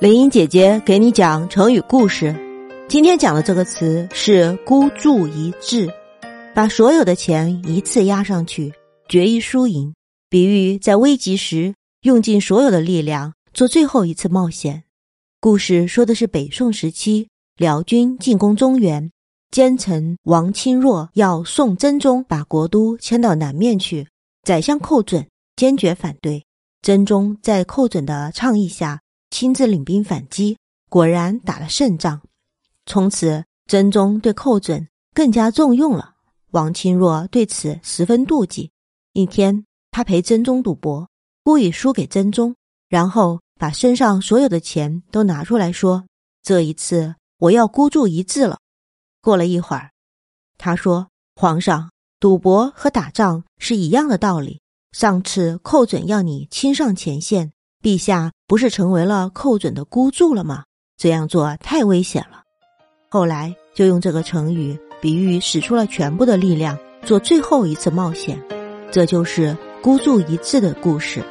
林英姐姐给你讲成语故事。今天讲的这个词是“孤注一掷”，把所有的钱一次压上去，决一输赢，比喻在危急时用尽所有的力量做最后一次冒险。故事说的是北宋时期辽军进攻中原，奸臣王钦若要宋真宗把国都迁到南面去，宰相寇准坚决反对。真宗在寇准的倡议下，亲自领兵反击，果然打了胜仗。从此，真宗对寇准更加重用了。王钦若对此十分妒忌。一天，他陪真宗赌博，故意输给真宗，然后把身上所有的钱都拿出来说：“这一次，我要孤注一掷了。”过了一会儿，他说：“皇上，赌博和打仗是一样的道理。”上次寇准要你亲上前线，陛下不是成为了寇准的孤注了吗？这样做太危险了。后来就用这个成语比喻使出了全部的力量做最后一次冒险，这就是孤注一掷的故事。